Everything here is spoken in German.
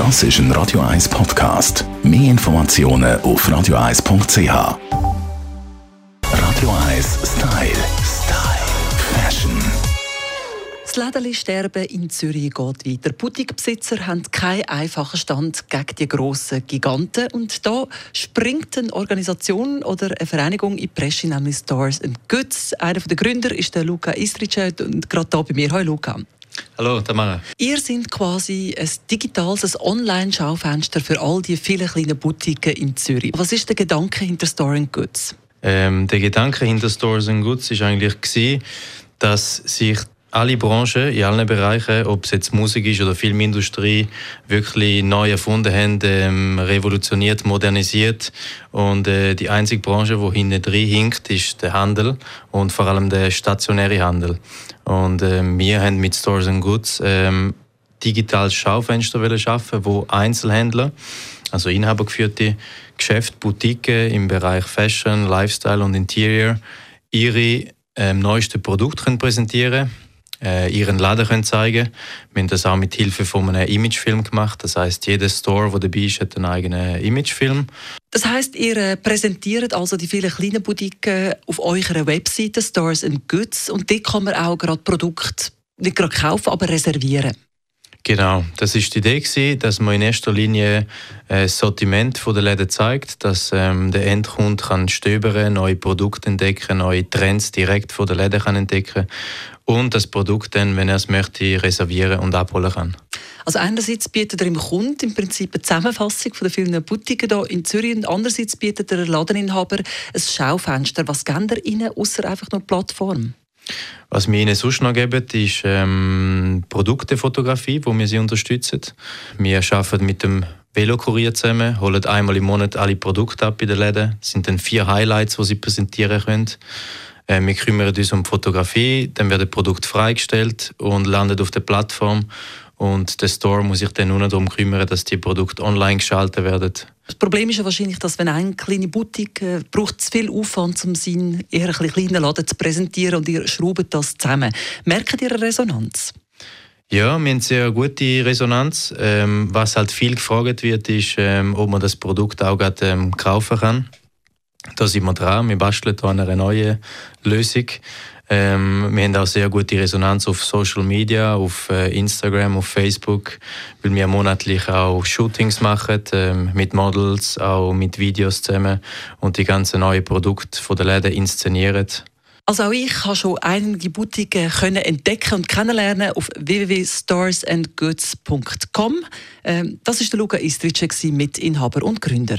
Das ist ein Radio 1 Podcast. Mehr Informationen auf radio1.ch. Radio 1 Style. Das Lädeli sterben in Zürich geht weiter. Boutiquebesitzer haben keinen einfachen Stand gegen die grossen Giganten. Und da springt eine Organisation oder eine Vereinigung in die Presse, nämlich Stars and Goods. Einer der Gründer ist Luca Istrice und gerade hier bei mir. Hallo Luca. Hallo, Tamara. Ihr seid quasi ein digitales Online-Schaufenster für all die vielen kleinen Boutiquen in Zürich. Was ist der Gedanke hinter Store and Goods? Ähm, der Gedanke hinter Stores and Goods war eigentlich gewesen, dass sich alle Branchen in allen Bereichen, ob es jetzt Musik ist oder Filmindustrie, wirklich neu erfunden haben, ähm, revolutioniert, modernisiert. Und äh, die einzige Branche, die hinten drin hinkt, ist der Handel und vor allem der stationäre Handel. Und äh, wir haben mit Stores and Goods ähm, digitales Schaufenster schaffen, wo Einzelhändler, also inhabergeführte Geschäfte, Boutiquen im Bereich Fashion, Lifestyle und Interior ihre ähm, neuesten Produkte können präsentieren äh, ihren Laden können zeigen Wir haben das auch mit Hilfe von einem Imagefilm gemacht. Das heißt, jeder Store, der dabei ist, hat einen eigenen Imagefilm. Das heißt, ihr äh, präsentiert also die vielen kleinen Boutiquen auf eurer Webseite Stores and Goods und dort kann man auch gerade Produkte nicht gerade kaufen, aber reservieren. Genau, das ist die Idee gewesen, dass man in erster Linie äh, das Sortiment der Läden zeigt, dass ähm, der Endkunde kann stöbern, neue Produkte entdecken, neue Trends direkt von der Läden kann entdecken und das Produkt dann, wenn er es möchte, reservieren und abholen kann. Also einerseits bietet er im Kunden im Prinzip eine Zusammenfassung von den vielen Boutiquen hier in Zürich und andererseits bietet der Ladeninhaber ein Schaufenster. Was geben ihr ihnen, außer einfach nur Plattform? Was wir ihnen sonst noch geben, ist ähm, Produktefotografie, wo wir sie unterstützen. Wir arbeiten mit dem Velokurier zusammen, holen einmal im Monat alle Produkte ab in den Läden. Das sind dann vier Highlights, die sie präsentieren können. Äh, wir kümmern uns um Fotografie, dann wird das Produkt freigestellt und landet auf der Plattform. Und der Store muss sich dann nur darum kümmern, dass die Produkte online geschaltet werden. Das Problem ist ja wahrscheinlich, dass wenn eine kleine Boutique äh, braucht zu viel Aufwand, um seinen eher ein kleinen Laden zu präsentieren und ihr schraubt das zusammen. Merkt ihr eine Resonanz? Ja, wir haben sehr gute Resonanz. Ähm, was halt viel gefragt wird, ist, ähm, ob man das Produkt auch grad, ähm, kaufen kann. Da sind wir dran. Wir basteln da an einer neuen Lösung. Ähm, wir haben auch sehr gute Resonanz auf Social Media, auf äh, Instagram, auf Facebook, weil wir monatlich auch Shootings machen ähm, mit Models, auch mit Videos zusammen und die ganzen neuen Produkte von der Läden inszenieren. Also auch ich habe schon einige Boutiquen können entdecken und kennenlernen auf www.starsandgoods.com. Ähm, das ist der Luca Istrice, Mitinhaber und Gründer.